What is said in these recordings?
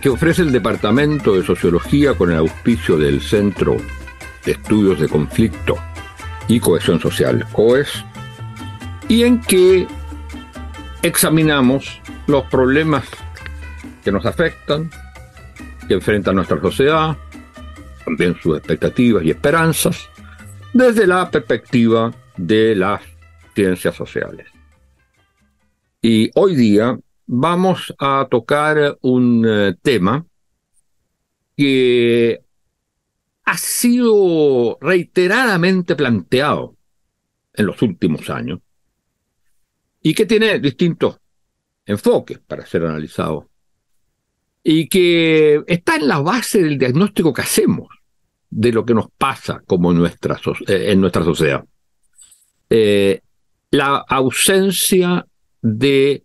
que ofrece el Departamento de Sociología con el auspicio del Centro de Estudios de Conflicto y Cohesión Social, COES, y en que examinamos los problemas que nos afectan, que enfrenta nuestra sociedad, también sus expectativas y esperanzas, desde la perspectiva de las ciencias sociales. Y hoy día vamos a tocar un eh, tema que ha sido reiteradamente planteado en los últimos años y que tiene distintos enfoques para ser analizado y que está en la base del diagnóstico que hacemos de lo que nos pasa como en nuestra, eh, en sociedad. Eh, la ausencia de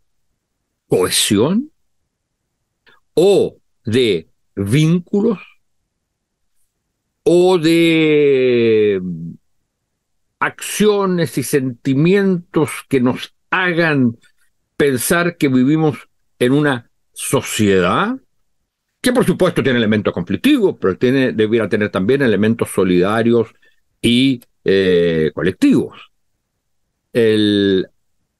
cohesión o de vínculos o de acciones y sentimientos que nos hagan pensar que vivimos en una sociedad que por supuesto tiene elementos conflictivos, pero tiene, debiera tener también elementos solidarios y eh, colectivos. El,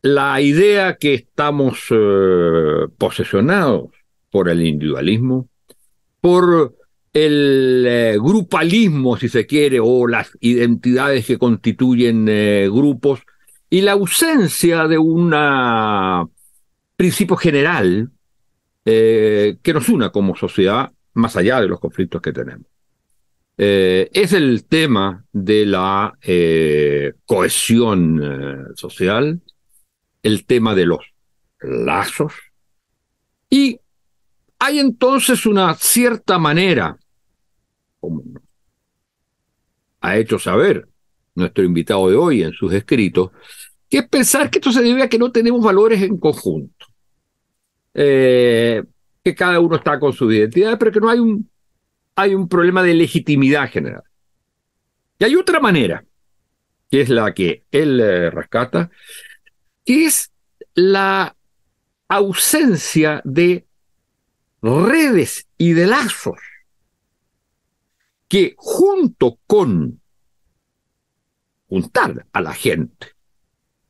la idea que estamos eh, posesionados por el individualismo, por el eh, grupalismo, si se quiere, o las identidades que constituyen eh, grupos, y la ausencia de un principio general que nos una como sociedad, más allá de los conflictos que tenemos. es el tema de la cohesión social, el tema de los lazos. Y hay entonces una cierta manera, como ha hecho saber nuestro invitado de hoy en sus escritos, que es pensar que esto se debe a que no tenemos valores en conjunto. Eh, que cada uno está con su identidad, pero que no hay un, hay un problema de legitimidad general. Y hay otra manera, que es la que él eh, rescata, es la ausencia de redes y de lazos que junto con juntar a la gente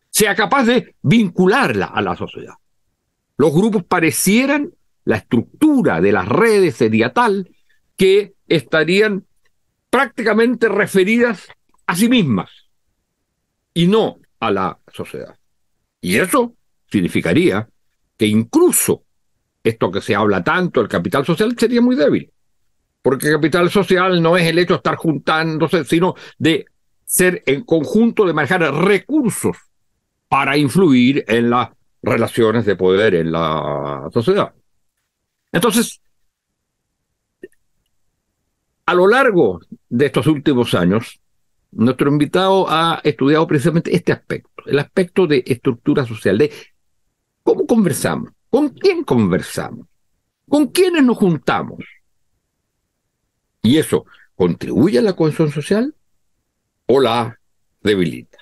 sea capaz de vincularla a la sociedad. Los grupos parecieran, la estructura de las redes sería tal que estarían prácticamente referidas a sí mismas y no a la sociedad. Y eso significaría que incluso esto que se habla tanto, el capital social, sería muy débil. Porque el capital social no es el hecho de estar juntándose, sino de ser en conjunto, de manejar recursos para influir en las relaciones de poder en la sociedad. Entonces, a lo largo de estos últimos años, nuestro invitado ha estudiado precisamente este aspecto, el aspecto de estructura social, de cómo conversamos, con quién conversamos, con quiénes nos juntamos. Y eso contribuye a la cohesión social o la debilita.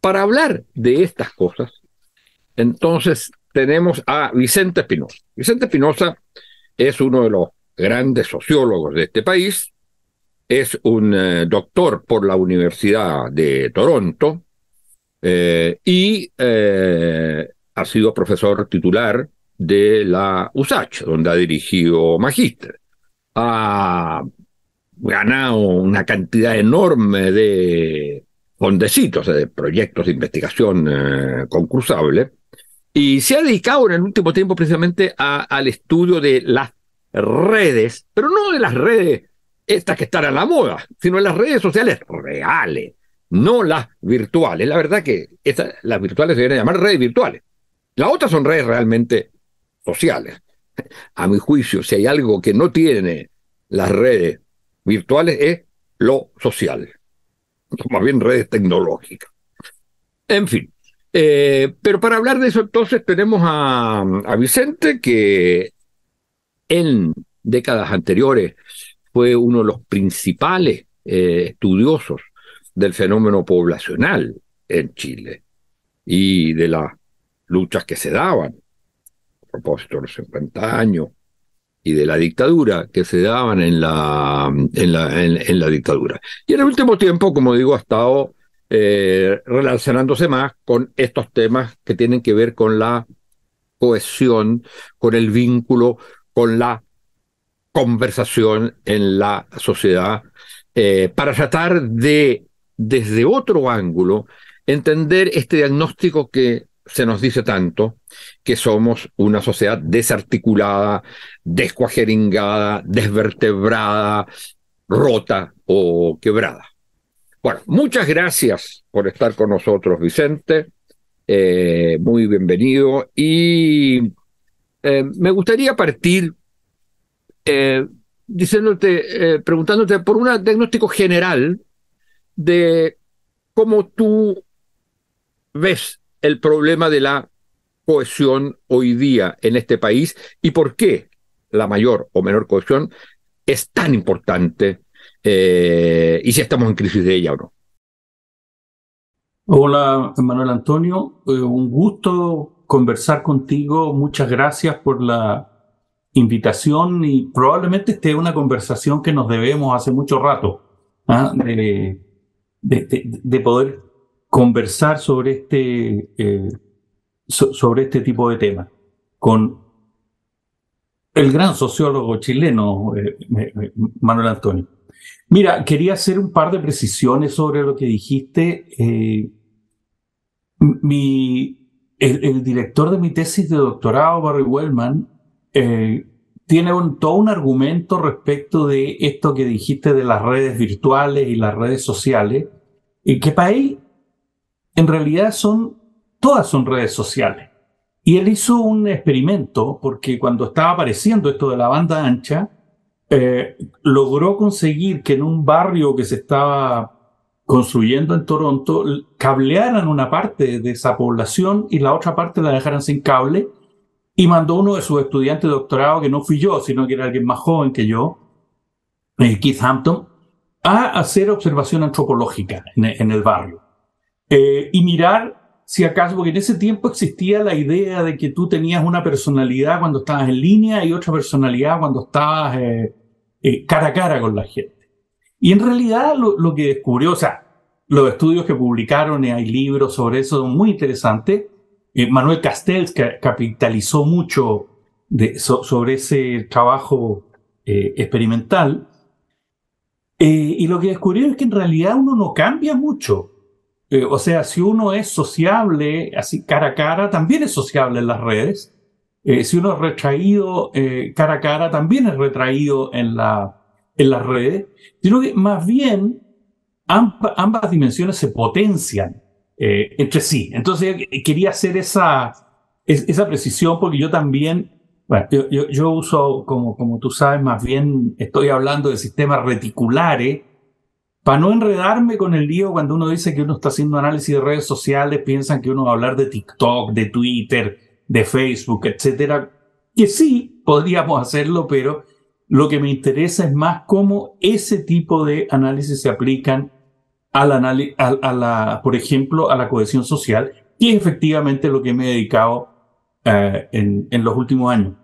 Para hablar de estas cosas, entonces tenemos a Vicente Espinosa. Vicente Espinosa es uno de los grandes sociólogos de este país, es un eh, doctor por la Universidad de Toronto eh, y eh, ha sido profesor titular de la USACH, donde ha dirigido magíster. Ha ganado una cantidad enorme de fondecitos, de proyectos de investigación concursables, y se ha dedicado en el último tiempo precisamente al estudio de las redes, pero no de las redes estas que están a la moda, sino en las redes sociales reales, no las virtuales. La verdad que las virtuales se a llamar redes virtuales. Las otras son redes realmente sociales. a mi juicio, si hay algo que no tiene las redes virtuales es lo social, más bien redes tecnológicas. En fin, eh, pero para hablar de eso entonces tenemos a, a Vicente, que en décadas anteriores fue uno de los principales eh, estudiosos del fenómeno poblacional en Chile y de las luchas que se daban a propósito de los 50 años y de la dictadura que se daban en la, en la, en, la dictadura. Y en el último tiempo, como digo, ha estado eh, relacionándose más con estos temas que tienen que ver con la cohesión, con el vínculo, con la conversación en la sociedad, eh, para tratar de, desde otro ángulo, entender este diagnóstico que se nos dice tanto, que somos una sociedad desarticulada, descuajeringada, desvertebrada, rota o quebrada. Bueno, muchas gracias por estar con nosotros, Vicente. Eh, muy bienvenido. Y eh, me gustaría partir eh, diciéndote, preguntándote por un diagnóstico general de cómo tú ves el problema de la cohesión hoy día en este país y por qué la mayor o menor cohesión es tan importante eh, y si estamos en crisis de ella o no. Hola, Manuel Antonio. Eh, un gusto conversar contigo. Muchas gracias por la invitación y probablemente esté una conversación que nos debemos hace mucho rato, ¿ah? de, de, poder conversar sobre este, eh, sobre este tipo de temas con el gran sociólogo chileno, Manuel Antonio. Mira, quería hacer un par de precisiones sobre lo que dijiste. Eh, mi, el, director de mi tesis de doctorado, Barry Wellman, eh, tiene un, todo un argumento respecto de esto que dijiste de las redes virtuales y las redes sociales, y que para él en realidad son, todas son redes sociales. Y él hizo un experimento porque cuando estaba apareciendo esto de la banda ancha, eh, logró conseguir que en un barrio que se estaba construyendo en Toronto, cablearan una parte de esa población y la otra parte la dejaran sin cable, y mandó uno de sus estudiantes de doctorado, que no fui yo, sino que era alguien más joven que yo, eh, Keith Hampton, a hacer observación antropológica en, el barrio. Eh, y mirar si acaso, porque en ese tiempo existía la idea de que tú tenías una personalidad cuando estabas en línea y otra personalidad cuando estabas eh, cara a cara con la gente. Y en realidad lo, que descubrió, o sea, los estudios que publicaron, y hay libros sobre eso muy interesantes. Eh, Manuel Castells capitalizó mucho sobre ese trabajo eh, experimental. y lo que descubrió es que en realidad uno no cambia mucho. o sea, si uno es sociable, así cara a cara, también es sociable en las redes. Eh, si uno es retraído eh, cara a cara, también es retraído en, la, en las redes, sino que más bien ambas dimensiones se potencian eh, entre sí. Entonces quería hacer esa, esa precisión porque yo también, bueno, yo, yo, uso, como, como tú sabes, más bien estoy hablando de sistemas reticulares para no enredarme con el lío cuando uno dice que uno está haciendo análisis de redes sociales, piensan que uno va a hablar de TikTok, de Twitter, de Facebook, etcétera, que sí podríamos hacerlo, pero lo que me interesa es más cómo ese tipo de análisis se aplican al a, la, por ejemplo, a la cohesión social, y es efectivamente lo que me he dedicado eh, en, los últimos años.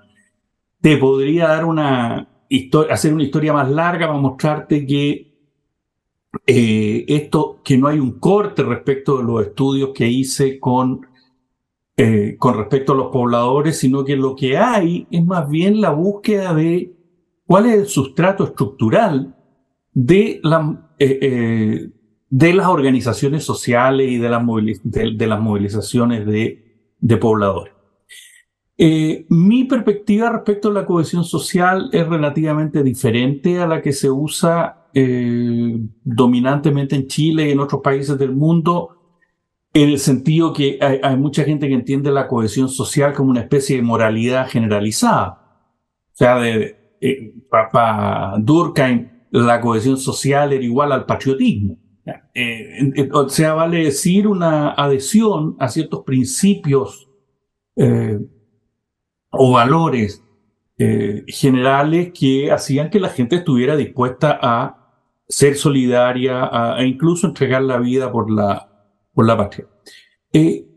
Te podría dar una hacer una historia más larga para mostrarte que eh, esto, que no hay un corte respecto de los estudios que hice con eh, con respecto a los pobladores, sino que lo que hay es más bien la búsqueda de cuál es el sustrato estructural de, la, de las organizaciones sociales y de, las, de, movilizaciones de, de pobladores. mi perspectiva respecto a la cohesión social es relativamente diferente a la que se usa dominantemente en Chile y en otros países del mundo en el sentido que hay, mucha gente que entiende la cohesión social como una especie de moralidad generalizada. sea, eh, para Durkheim la cohesión social era igual al patriotismo. Eh, o sea, vale decir una adhesión a ciertos principios eh, o valores generales que hacían que la gente estuviera dispuesta a ser solidaria e incluso entregar la vida por la, por la patria.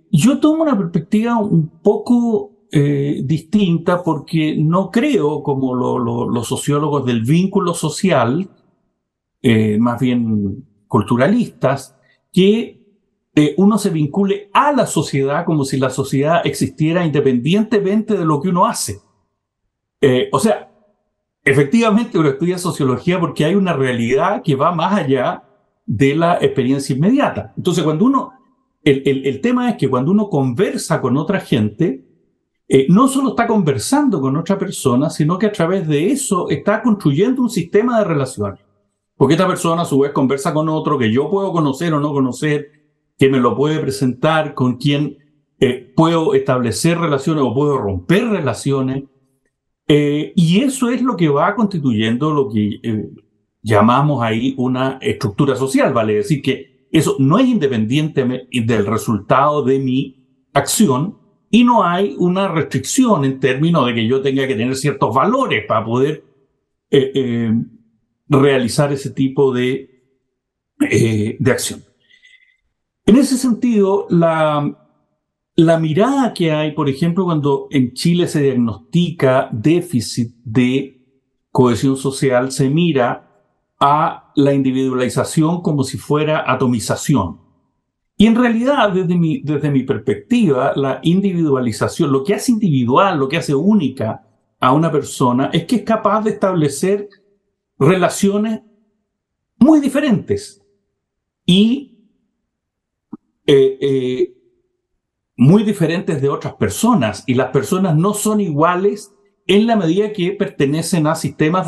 yo tomo una perspectiva un poco eh, distinta porque no creo, como los sociólogos del vínculo social, eh, más bien culturalistas, que eh, uno se vincule a la sociedad como si la sociedad existiera independientemente de lo que uno hace. o sea, efectivamente uno estudia sociología porque hay una realidad que va más allá de la experiencia inmediata. Entonces, cuando uno, el, el tema es que cuando uno conversa con otra gente, eh, no solo está conversando con otra persona, sino que a través de eso está construyendo un sistema de relaciones. Porque esta persona a su vez conversa con otro que yo puedo conocer o no conocer, que me lo puede presentar, con quien eh, puedo establecer relaciones o puedo romper relaciones. Eh, y eso es lo que va constituyendo lo que llamamos ahí una estructura social, vale decir que eso no es independiente del resultado de mi acción, y no hay una restricción en términos de que yo tenga que tener ciertos valores para poder eh, eh, realizar ese tipo de, eh, de acción. En ese sentido, la, la mirada que hay, por ejemplo, cuando en Chile se diagnostica déficit de cohesión social, se mira a la individualización como si fuera atomización. Y en realidad, desde mi, desde mi perspectiva, la individualización, lo que hace individual, lo que hace única a una persona, es que es capaz de establecer relaciones muy diferentes y eh, eh, muy diferentes de otras personas. Y las personas no son iguales en la medida que pertenecen a sistemas,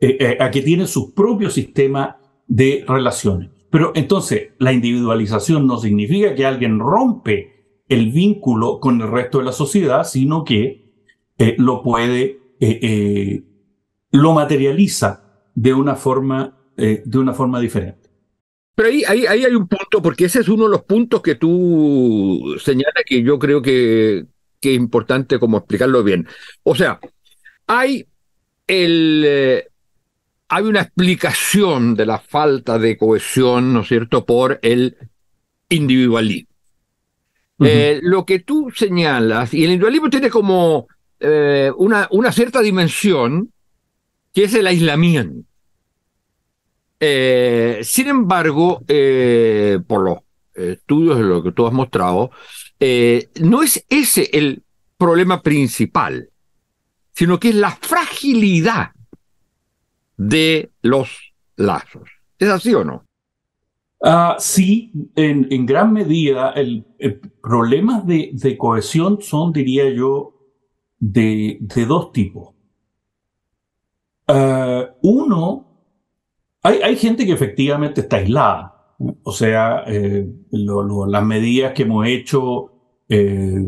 eh, a que tienen su propio sistema de relaciones. Pero entonces, la individualización no significa que alguien rompe el vínculo con el resto de la sociedad, sino que lo puede, lo materializa de una forma, de una forma diferente. Pero ahí, ahí, hay un punto, porque ese es uno de los puntos que tú señalas que yo creo que, que es importante como explicarlo bien. O sea, hay el, hay una explicación de la falta de cohesión, ¿no es cierto?, por el individualismo. Eh, lo que tú señalas, y el individualismo tiene como eh, una, una, cierta dimensión, que es el aislamiento. Eh, sin embargo, por los estudios de lo que tú has mostrado, no es ese el problema principal, sino que es la fragilidad de los lazos. ¿Es así o no? Uh, sí, en, gran medida el, problemas de, cohesión son, diría yo, de, dos tipos. Uh, uno, hay, gente que efectivamente está aislada. O sea, eh, las medidas que hemos hecho, eh,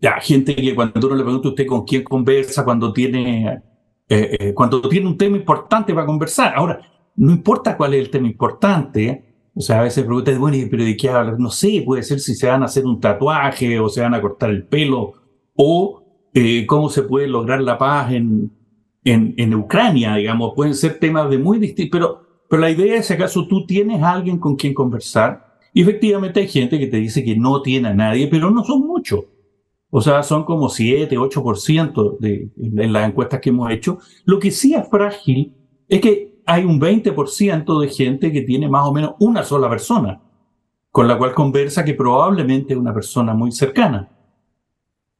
ya, gente que cuando uno le pregunta a usted con quién conversa, cuando tiene eh, cuando tiene un tema importante para conversar. Ahora, no importa cuál es el tema importante, o sea, a veces preguntan, bueno, ¿pero de qué hablas? No sé, puede ser si se van a hacer un tatuaje o se van a cortar el pelo o cómo se puede lograr la paz en, en, en, Ucrania, digamos, pueden ser temas de muy distintos, pero, pero la idea es si acaso tú tienes a alguien con quien conversar. Y efectivamente hay gente que te dice que no tiene a nadie, pero no son muchos. O sea, son como 7, 8% de, en las encuestas que hemos hecho. Lo que sí es frágil es que hay un 20% de gente que tiene más o menos una sola persona, con la cual conversa que probablemente es una persona muy cercana.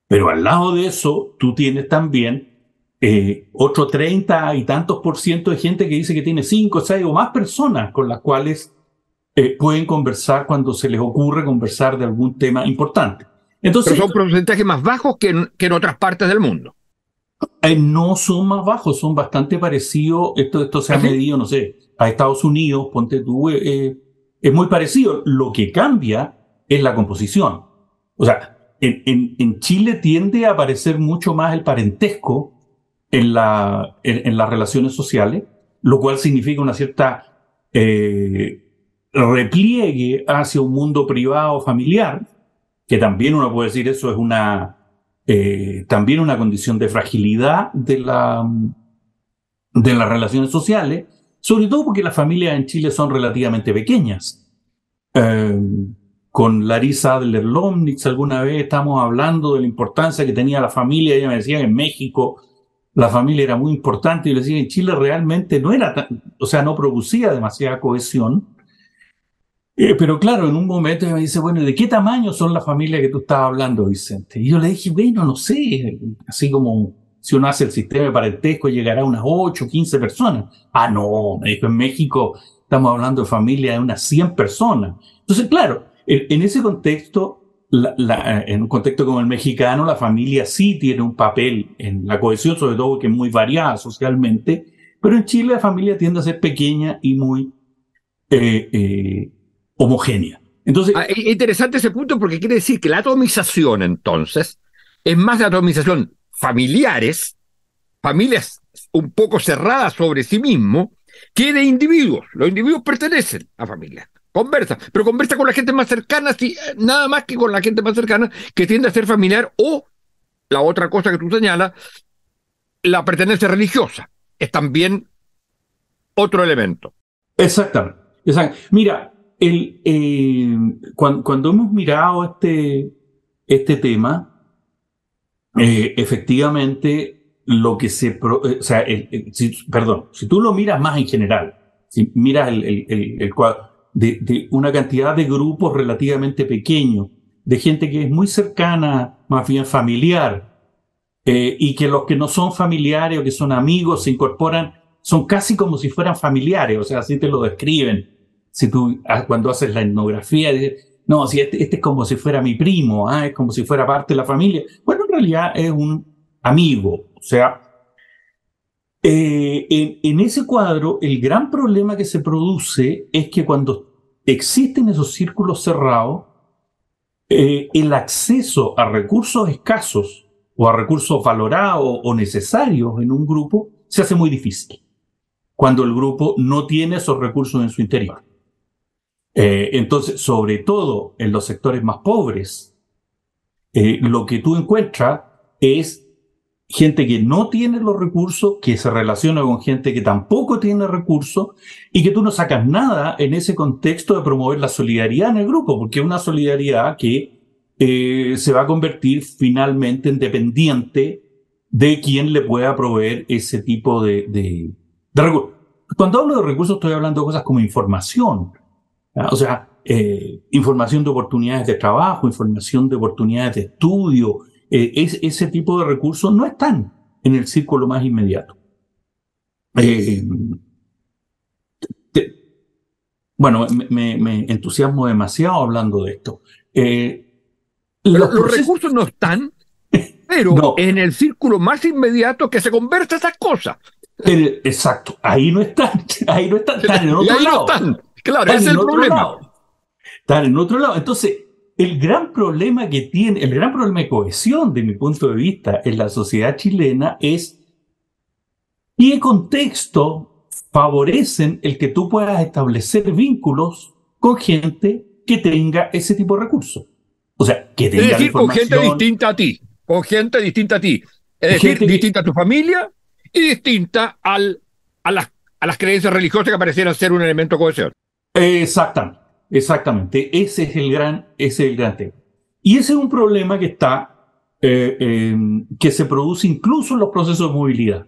Pero al lado de eso, tú tienes también eh, otro 30 y tantos por ciento de gente que dice que tiene 5, 6 o más personas con las cuales eh, pueden conversar cuando se les ocurre conversar de algún tema importante. Entonces, Pero son porcentajes más bajos que en, que en otras partes del mundo. Eh, no son más bajos, son bastante parecidos. Esto, esto se ha ¿Ah, medido, no sé, a Estados Unidos, ponte tú, eh, es muy parecido. Lo que cambia es la composición. O sea, en, en, en, Chile tiende a aparecer mucho más el parentesco en, la, en, las relaciones sociales, lo cual significa una cierta eh, repliegue hacia un mundo privado familiar, que también uno puede decir eso es una, eh, también una condición de fragilidad de, la, de las relaciones sociales, sobre todo porque las familias en Chile son relativamente pequeñas. Eh, con Larisa Adler-Lomnitz alguna vez estamos hablando de la importancia que tenía la familia, ella me decía que en México la familia era muy importante, y yo decía, en Chile realmente no era tan, o sea, no producía demasiada cohesión, eh, pero claro, en un momento me dice, bueno, ¿de qué tamaño son las familias que tú estabas hablando, Vicente? Y yo le dije, bueno, no sé, así como si uno hace el sistema de parentesco llegará a unas 8, 15 personas. Ah, no, me dijo, en México estamos hablando de familias de unas 100 personas. Entonces, claro, en, ese contexto, en un contexto como el mexicano, la familia sí tiene un papel en la cohesión, sobre todo que es muy variada socialmente, pero en Chile la familia tiende a ser pequeña y muy... Eh, eh, homogénea. Entonces, ah, interesante ese punto porque quiere decir que la atomización entonces es más de atomización familiares, familias un poco cerradas sobre sí mismo, que de individuos. Los individuos pertenecen a familias, conversa, pero conversa con la gente más cercana, sí, nada más que con la gente más cercana que tiende a ser familiar o la otra cosa que tú señalas, la pertenencia religiosa. Es también otro elemento. Exactamente. Exacto. Mira, eh, cuando, hemos mirado este, este tema, eh, efectivamente lo que se... Eh, o sea, perdón, si tú lo miras más en general, si miras el, cuadro de, una cantidad de grupos relativamente pequeños, de gente que es muy cercana, más bien familiar, y que los que no son familiares o que son amigos se incorporan, son casi como si fueran familiares, o sea, así te lo describen si tú ah, cuando haces la etnografía, no, si este, este, es como si fuera mi primo, ¿ah? es como si fuera parte de la familia. Bueno, en realidad es un amigo. O sea, eh, en, ese cuadro, el gran problema que se produce es que cuando existen esos círculos cerrados, eh, el acceso a recursos escasos o a recursos valorados o necesarios en un grupo se hace muy difícil cuando el grupo no tiene esos recursos en su interior. Eh, entonces, sobre todo en los sectores más pobres, eh, lo que tú encuentras es gente que no tiene los recursos, que se relaciona con gente que tampoco tiene recursos y que tú no sacas nada en ese contexto de promover la solidaridad en el grupo, porque es una solidaridad que eh, se va a convertir finalmente en dependiente de quien le pueda proveer ese tipo de, recursos. Cuando hablo de recursos estoy hablando de cosas como información, o sea, eh, información de oportunidades de trabajo, información de oportunidades de estudio, eh, ese tipo de recursos no están en el círculo más inmediato. Eh, bueno, me, entusiasmo demasiado hablando de esto. los, recursos no están, pero en el círculo más inmediato que se conversa esas cosas. exacto, ahí no están, ahí no están, están en otro lado. están. Claro, ese es el problema. Están en otro lado. Entonces, el gran problema que tiene, el gran problema de cohesión, de mi punto de vista, en la sociedad chilena es qué contexto favorecen el que tú puedas establecer vínculos con gente que tenga ese tipo de recursos. O sea, que tenga. Es decir, con gente distinta a ti. Con gente distinta a ti. Es decir, distinta a tu familia y distinta al, a, las, a las creencias religiosas que parecieran ser un elemento de cohesión. Exactamente, exactamente. Ese es el gran, ese es el gran tema. Y ese es un problema que está, eh, que se produce incluso en los procesos de movilidad.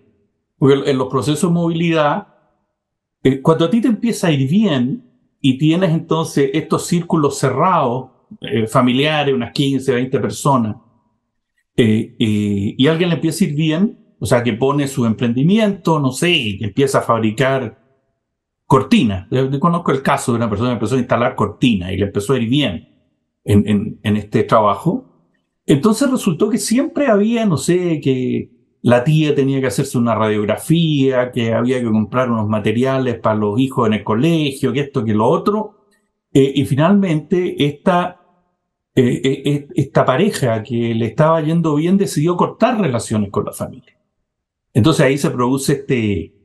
Porque en los procesos de movilidad, eh, cuando a ti te empieza a ir bien y tienes entonces estos círculos cerrados, eh, familiares, unas 15, 20 personas, y alguien le empieza a ir bien, o sea, que pone su emprendimiento, no sé, y empieza a fabricar cortina. Yo conozco el caso de una persona que empezó a instalar cortina y le empezó a ir bien en, en, este trabajo. Entonces resultó que siempre había, no sé, que la tía tenía que hacerse una radiografía, que había que comprar unos materiales para los hijos en el colegio, que esto, que lo otro. Eh, y finalmente eh, eh, esta pareja que le estaba yendo bien decidió cortar relaciones con la familia. Entonces ahí se produce este,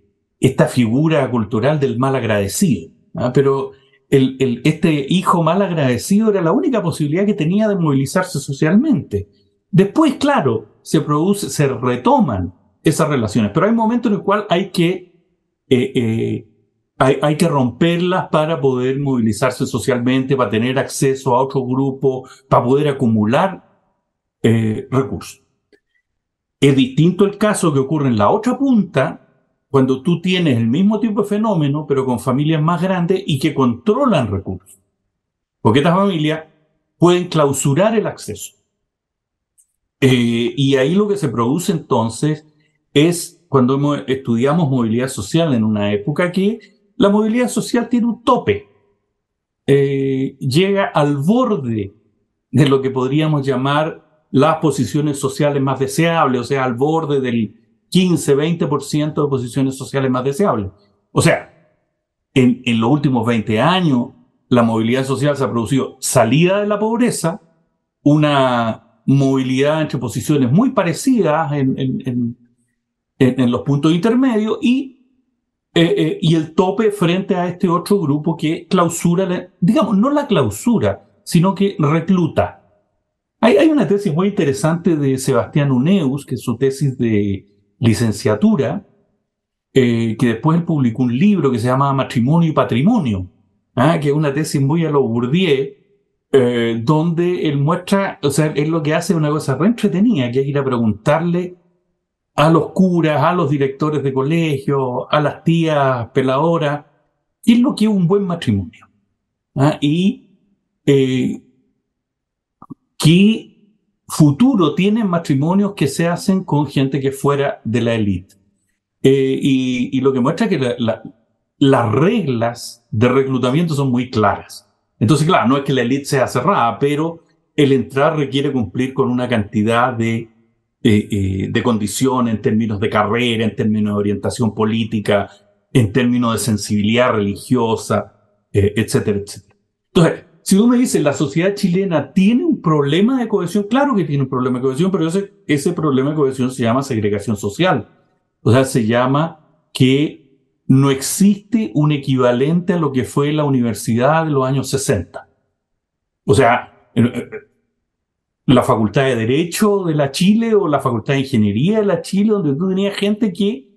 esta figura cultural del mal agradecido. ¿ah? Pero este hijo mal agradecido era la única posibilidad que tenía de movilizarse socialmente. Después, claro, se produce, se retoman esas relaciones, pero hay momentos en los cuales hay que, eh, eh, hay, que romperlas para poder movilizarse socialmente, para tener acceso a otro grupo, para poder acumular eh, recursos. Es distinto el caso que ocurre en la otra punta, cuando tú tienes el mismo tipo de fenómeno, pero con familias más grandes y que controlan recursos. Porque estas familias pueden clausurar el acceso. Eh, y ahí lo que se produce entonces es cuando estudiamos movilidad social en una época que la movilidad social tiene un tope. Eh, llega al borde de lo que podríamos llamar las posiciones sociales más deseables, o sea, al borde del 15, 20% de posiciones sociales más deseables. O sea, en, en, los últimos 20 años, la movilidad social se ha producido salida de la pobreza, una movilidad entre posiciones muy parecidas en, en, los puntos intermedios y, eh, eh, y el tope frente a este otro grupo que clausura, digamos, no la clausura, sino que recluta. Hay, hay una tesis muy interesante de Sebastián Uneus, que es su tesis de licenciatura, eh, que después él publicó un libro que se llama Matrimonio y Patrimonio, ¿ah? que es una tesis muy a lo Bourdieu, eh, donde él muestra, o sea, él lo que hace una cosa re entretenida, que ir a preguntarle a los curas, a los directores de colegio, a las tías peladoras, qué es lo que es un buen matrimonio. ¿ah? Y eh, futuro tienen matrimonios que se hacen con gente que fuera de la élite. Eh, y, lo que muestra que las reglas de reclutamiento son muy claras. Entonces, claro, no es que la élite sea cerrada, pero el entrar requiere cumplir con una cantidad de, eh, eh, de condiciones en términos de carrera, en términos de orientación política, en términos de sensibilidad religiosa, etcétera, etcétera. Entonces, si tú me dices, la sociedad chilena tiene un problema de cohesión, claro que tiene un problema de cohesión, pero ese, problema de cohesión se llama segregación social. O sea, se llama que no existe un equivalente a lo que fue la universidad de los años 60. O sea, la Facultad de Derecho de la Chile o la Facultad de Ingeniería de la Chile, donde tú tenías gente que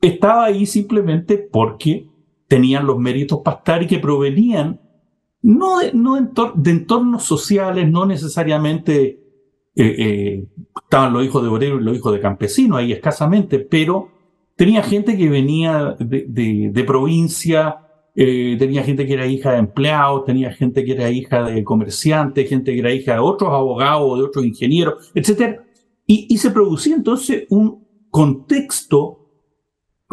estaba ahí simplemente porque tenían los méritos para estar y que provenían no, de, no de entornos sociales, no necesariamente eh, eh, estaban los hijos de obrero y los hijos de campesino ahí escasamente, pero tenía gente que venía de, provincia, eh, tenía gente que era hija de empleados, tenía gente que era hija de comerciantes, gente que era hija de otros abogados, de otros ingenieros, etc. Y, y se producía entonces un contexto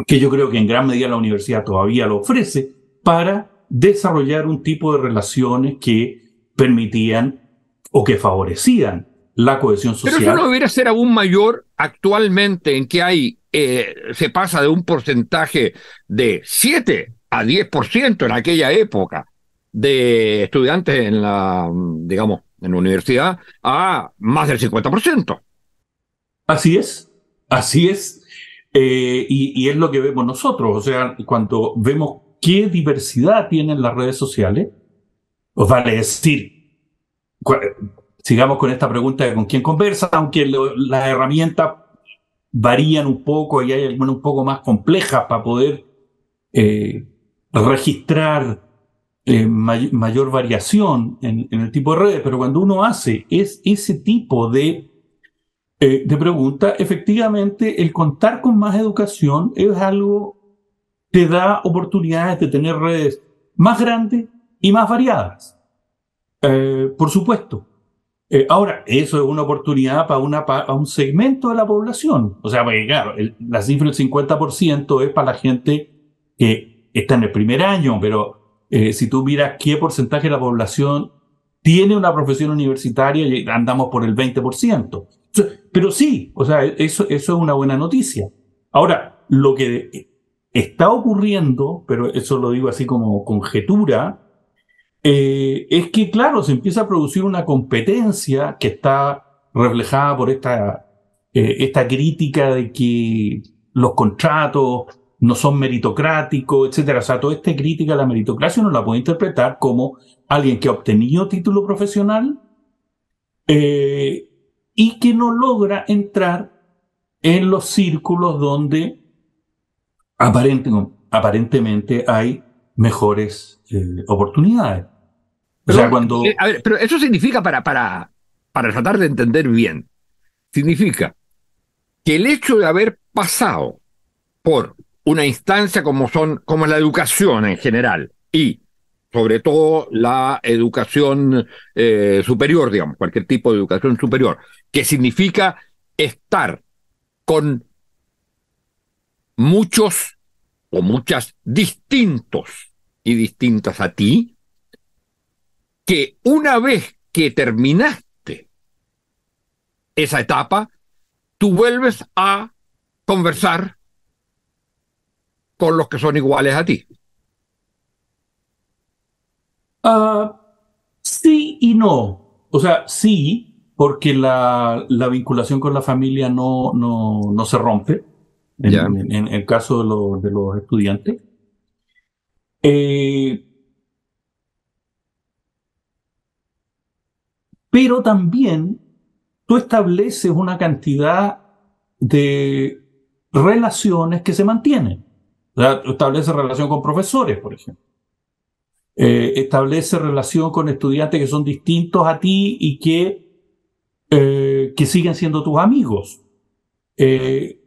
que yo creo que en gran medida la universidad todavía lo ofrece para desarrollar un tipo de relaciones que permitían o que favorecían la cohesión social. Pero eso no debería ser aún mayor actualmente en que hay, eh, se pasa de un porcentaje de 7 a 10% en aquella época de estudiantes en la, digamos, en la universidad a más del 50%. Así es, así es. Eh, y, y, es lo que vemos nosotros. O sea, cuando vemos qué diversidad tienen las redes sociales, os vale decir, sigamos con esta pregunta de con quién conversa, aunque las herramientas varían un poco y hay algunas un poco más complejas para poder eh, registrar eh, mayor variación en, el tipo de redes, pero cuando uno hace es ese tipo de, eh, de pregunta, efectivamente el contar con más educación es algo te da oportunidades de tener redes más grandes y más variadas. Eh, por supuesto. Eh, ahora, eso es una oportunidad para, un segmento de la población. O sea, porque claro, la cifra del 50% es para la gente que está en el primer año, pero eh, si tú miras qué porcentaje de la población tiene una profesión universitaria, andamos por el 20%. Pero sí, o sea, eso es una buena noticia. Ahora, lo que está ocurriendo, pero eso lo digo así como conjetura, eh, es que, claro, se empieza a producir una competencia que está reflejada por esta eh, esta crítica de que los contratos no son meritocráticos, etcétera. O sea, toda esta crítica a la meritocracia uno la puede interpretar como alguien que ha obtenido título profesional eh, y que no logra entrar en los círculos donde aparentemente hay mejores eh, oportunidades. Pero, o sea, cuando... Eh, a ver, pero eso significa, para, para, para tratar de entender bien, significa que el hecho de haber pasado por una instancia como son como la educación en general y sobre todo la educación eh, superior, digamos, cualquier tipo de educación superior, que significa estar con muchos o muchas distintos y distintas a ti, que una vez que terminaste esa etapa, tú vuelves a conversar con los que son iguales a ti. Ah, sí y no. O sea, sí, porque la, vinculación con la familia no, no, se rompe, en, el caso de, los estudiantes. Eh, pero también tú estableces una cantidad de relaciones que se mantienen. establece relación con profesores, por ejemplo. Eh, establece relación con estudiantes que son distintos a ti y que, eh, que siguen siendo tus amigos. Eh,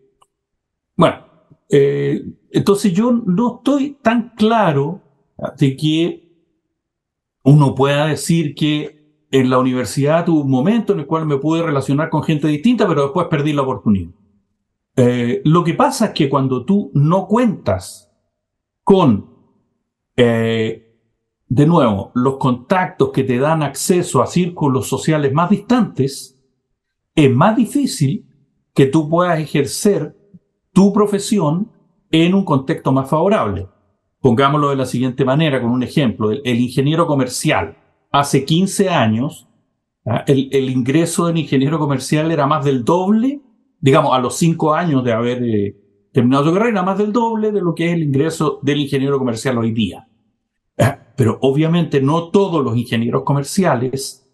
bueno, entonces yo no estoy tan claro de que uno pueda decir que en la universidad tuve un momento en el cual me pude relacionar con gente distinta, pero después perdí la oportunidad. lo que pasa es que cuando tú no cuentas con de nuevo, los contactos que te dan acceso a círculos sociales más distantes, es más difícil que tú puedas ejercer tu profesión en un contexto más favorable. Pongámoslo de la siguiente manera, con un ejemplo. El, ingeniero comercial, hace 15 años, ¿ah? el, ingreso del ingeniero comercial era más del doble, digamos, a los 5 años de haber eh, terminado su carrera, era más del doble de lo que es el ingreso del ingeniero comercial hoy día. Pero obviamente no todos los ingenieros comerciales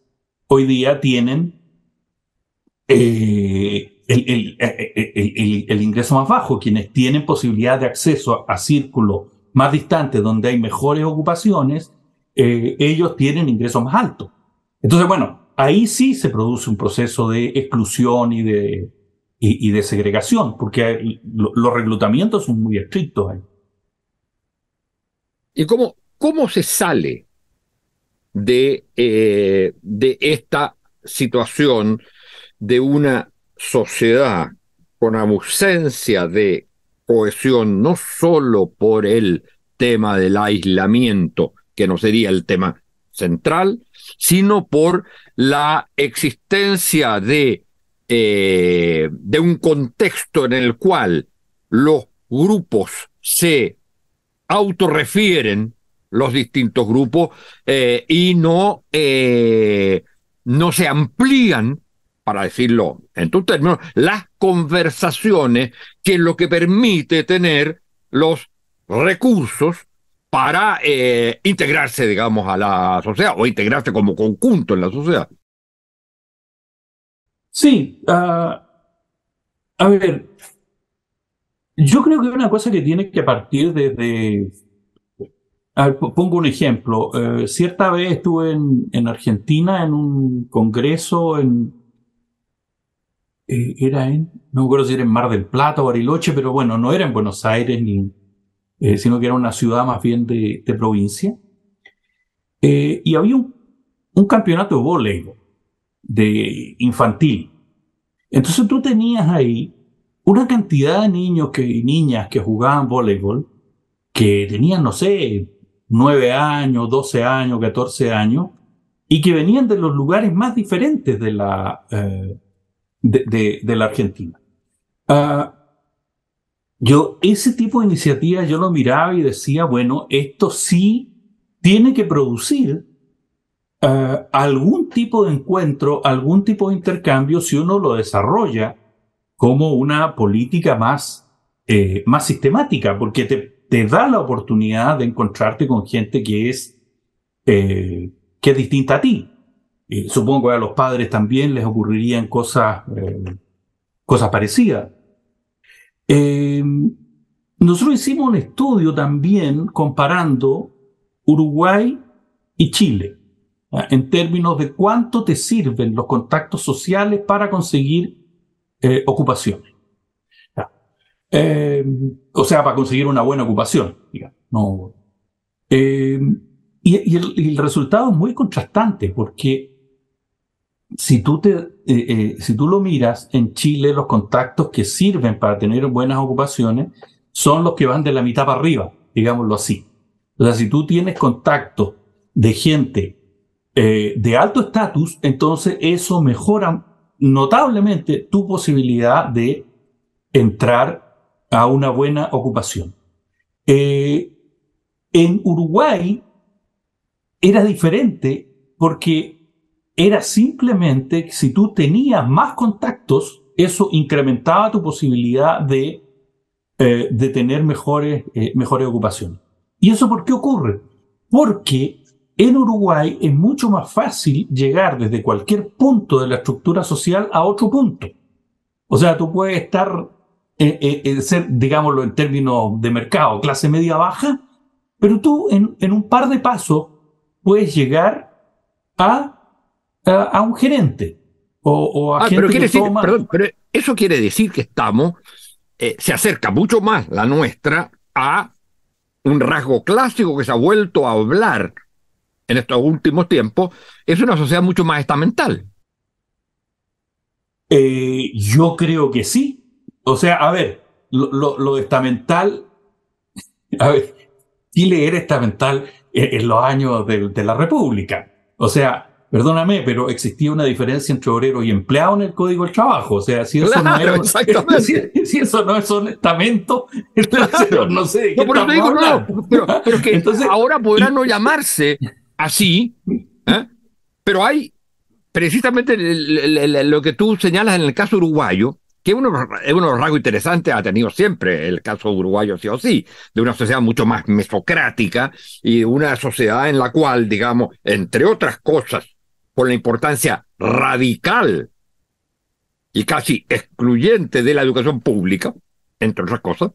hoy día tienen eh, eh, eh, el, ingreso más bajo. Quienes tienen posibilidad de acceso a, círculos más distantes donde hay mejores ocupaciones, ellos tienen ingresos más altos. Entonces, bueno, ahí sí se produce un proceso de exclusión y de, y, de segregación, porque los reclutamientos son muy estrictos ahí. ¿Y cómo, ¿Cómo se sale de, eh, de esta situación de una sociedad con ausencia de cohesión, no solo por el tema del aislamiento, que no sería el tema central, sino por la existencia de, eh, de un contexto en el cual los grupos se autorrefieren los distintos grupos eh, y no, eh, no se amplían, para decirlo en tus términos, las conversaciones, que es lo que permite tener los recursos para eh, integrarse, digamos, a la sociedad o integrarse como conjunto en la sociedad. Sí, ah, a ver, yo creo que una cosa que tiene que partir desde pongo un ejemplo. Eh, cierta vez estuve en, Argentina en un congreso en... Eh, era en... No me acuerdo si era en Mar del Plata o Bariloche, pero bueno, no era en Buenos Aires, ni, eh, sino que era una ciudad más bien de, provincia. y había un, un campeonato de voleibol, de infantil. Entonces tú tenías ahí una cantidad de niños que, y niñas que jugaban voleibol que tenían, no sé, 9 años, 12 años, 14 años, y que venían de los lugares más diferentes de la, eh, de, la Argentina. Ah, yo, ese tipo de iniciativas yo lo miraba y decía, bueno, esto sí tiene que producir ah, algún tipo de encuentro, algún tipo de intercambio si uno lo desarrolla como una política más, eh, más sistemática, porque te, te, da la oportunidad de encontrarte con gente que es, eh, que es distinta a ti. Y supongo que a los padres también les ocurrirían cosas, eh, cosas parecidas. nosotros hicimos un estudio también comparando Uruguay y Chile en términos de cuánto te sirven los contactos sociales para conseguir eh, ocupaciones. Eh, o sea, para conseguir una buena ocupación. No. Eh, y, el, resultado es muy contrastante porque si tú, te, si tú lo miras, en Chile los contactos que sirven para tener buenas ocupaciones son los que van de la mitad para arriba, digámoslo así. O sea, si tú tienes contacto de gente de alto estatus, entonces eso mejora notablemente tu posibilidad de entrar a una buena ocupación. Eh, en Uruguay era diferente porque era simplemente si tú tenías más contactos, eso incrementaba tu posibilidad de, eh, de tener mejores, eh, mejores ocupaciones. ¿Y eso por qué ocurre? Porque en Uruguay es mucho más fácil llegar desde cualquier punto de la estructura social a otro punto. O sea, tú puedes estar, eh, ser, digámoslo en términos de mercado, clase media baja, pero tú en, en un par de pasos puedes llegar a, a, un gerente o, a ah, pero quiere decir, perdón, pero eso quiere decir que estamos, se acerca mucho más la nuestra a un rasgo clásico que se ha vuelto a hablar en estos últimos tiempos, es una sociedad mucho más estamental. Eh, yo creo que sí. O sea, a ver, lo, estamental, a ver, Chile era estamental en, los años de, la República. O sea, perdóname, pero existía una diferencia entre obrero y empleado en el Código del Trabajo. O sea, si eso no es si, eso no es un estamento, entonces no sé. no, pero, digo, no, pero, que entonces, ahora podrá no llamarse así, ¿eh? pero hay precisamente lo que tú señalas en el caso uruguayo, que es uno, de los rasgos interesantes, ha tenido siempre el caso uruguayo, sí o sí, de una sociedad mucho más mesocrática y una sociedad en la cual, digamos, entre otras cosas, por la importancia radical y casi excluyente de la educación pública, entre otras cosas,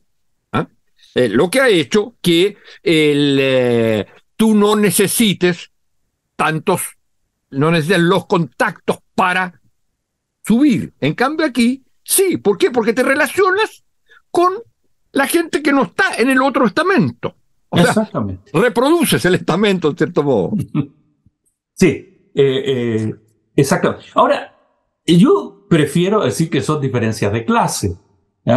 ¿eh? Eh, lo que ha hecho que el, tú no necesites tantos, no necesitas los contactos para subir. En cambio aquí, sí. ¿Por qué? Porque te relacionas con la gente que no está en el otro estamento. Exactamente. reproduces el estamento, en cierto modo. Sí, eh, eh, exactamente. Ahora, yo prefiero decir que son diferencias de clase,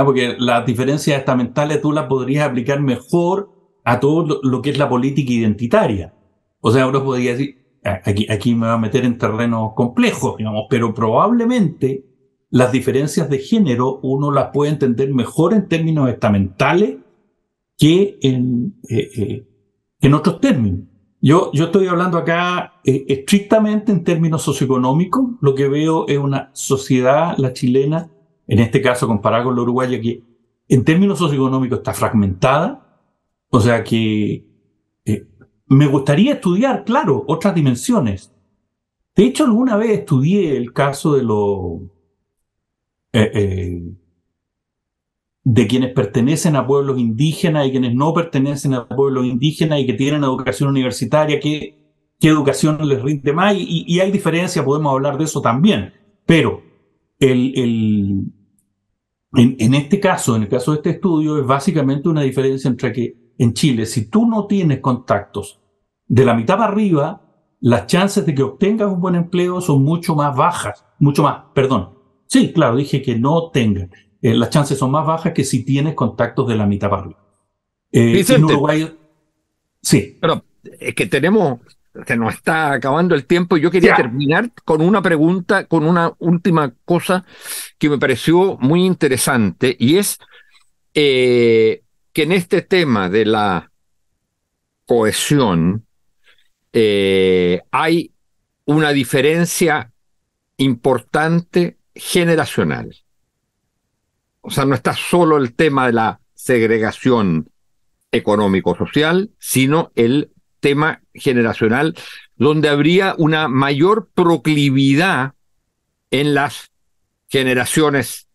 porque las diferencias estamentales tú las podrías aplicar mejor a todo lo que es la política identitaria. O sea, uno podría decir, aquí, aquí me va a meter en terreno complejo, digamos, pero probablemente las diferencias de género uno las puede entender mejor en términos estamentales que en, eh, eh, en otros términos. Yo, estoy hablando acá eh, estrictamente en términos socioeconómicos. Lo que veo es una sociedad, la chilena, en este caso comparada con la uruguaya, que en términos socioeconómicos está fragmentada, o sea que eh, me gustaría estudiar, claro, otras dimensiones. De hecho, alguna vez estudié el caso de los eh, de quienes pertenecen a pueblos indígenas y quienes no pertenecen a pueblos indígenas y que tienen educación universitaria, qué, educación les rinde más, y, hay diferencia, podemos hablar de eso también. Pero en, en, este caso, en el caso de este estudio, es básicamente una diferencia entre que en Chile, si tú no tienes contactos de la mitad para arriba, las chances de que obtengas un buen empleo son mucho más bajas, mucho más, perdón. Sí, claro, dije que no tengan. Eh, las chances son más bajas que si tienes contactos de la mitad para arriba. Eh, en Uruguay, sí. Pero es que tenemos, se nos está acabando el tiempo. Yo quería terminar con una pregunta, con una última cosa que me pareció muy interesante y es eh, que en este tema de la cohesión eh, hay una diferencia importante generacional. O sea, no está solo el tema de la segregación económico-social, sino el tema generacional, donde habría una mayor proclividad en las generaciones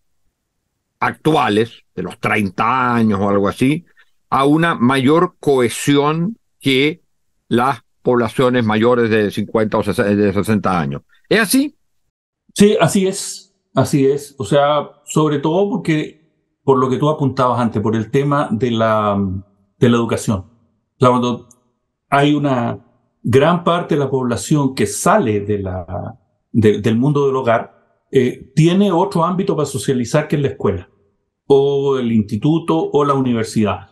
actuales, de los 30 años o algo así, a una mayor cohesión que las poblaciones mayores de 50 o de 60 años. ¿Es así? Sí, así es, así es. O sea, sobre todo porque, por lo que tú apuntabas antes, por el tema de la, de la educación. O sea, cuando hay una gran parte de la población que sale del mundo del hogar, eh, tiene otro ámbito para socializar que es la escuela, o el instituto, o la universidad.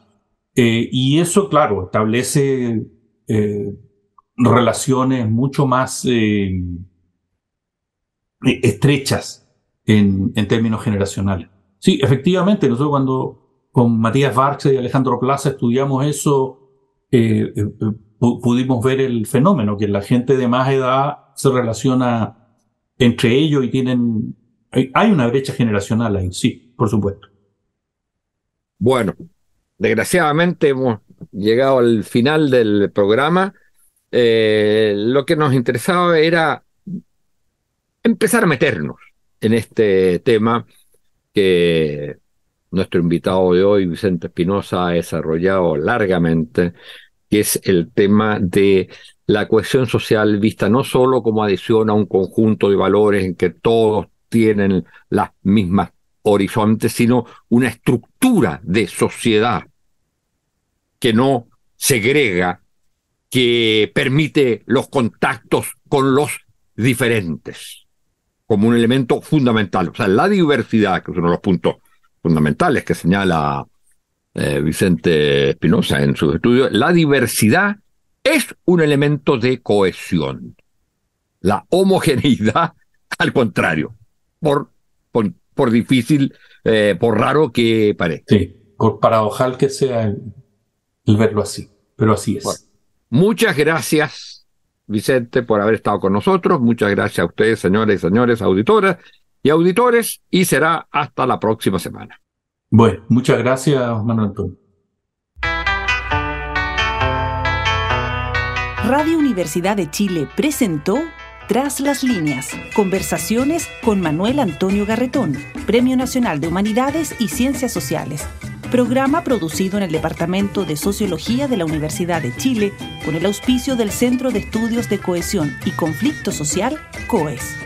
Eh, y eso, claro, establece eh, relaciones mucho más estrechas en, términos generacionales. Sí, efectivamente, nosotros cuando con Matías Vargas y Alejandro Plaza estudiamos eso, pudimos ver el fenómeno, que la gente de más edad se relaciona entre ellos y tienen... Hay una brecha generacional ahí, sí, por supuesto. Bueno, desgraciadamente hemos llegado al final del programa. Eh, lo que nos interesaba era empezar a meternos en este tema que nuestro invitado de hoy, Vicente Espinosa, ha desarrollado largamente que es el tema de la cohesión social vista no solo como adición a un conjunto de valores en que todos tienen las mismas horizontes, sino una estructura de sociedad que no segrega, que permite los contactos con los diferentes como un elemento fundamental. O sea, la diversidad, que es uno de los puntos fundamentales que señala eh, Vicente Espinosa en sus estudios, la diversidad es un elemento de cohesión. La homogeneidad, al contrario, por, por, difícil, eh, por raro que parezca. Sí, por paradojal que sea el, verlo así, pero así es. muchas gracias, Vicente, por haber estado con nosotros. Muchas gracias a ustedes, señores y señores, auditoras y auditores, y será hasta la próxima semana. Bueno, muchas gracias, Manuel Antonio. Radio Universidad de Chile presentó Tras las líneas, conversaciones con Manuel Antonio Garretón, Premio Nacional de Humanidades y Ciencias Sociales. Programa producido en el Departamento de Sociología de la Universidad de Chile con el auspicio del Centro de Estudios de Cohesión y Conflicto Social, COES.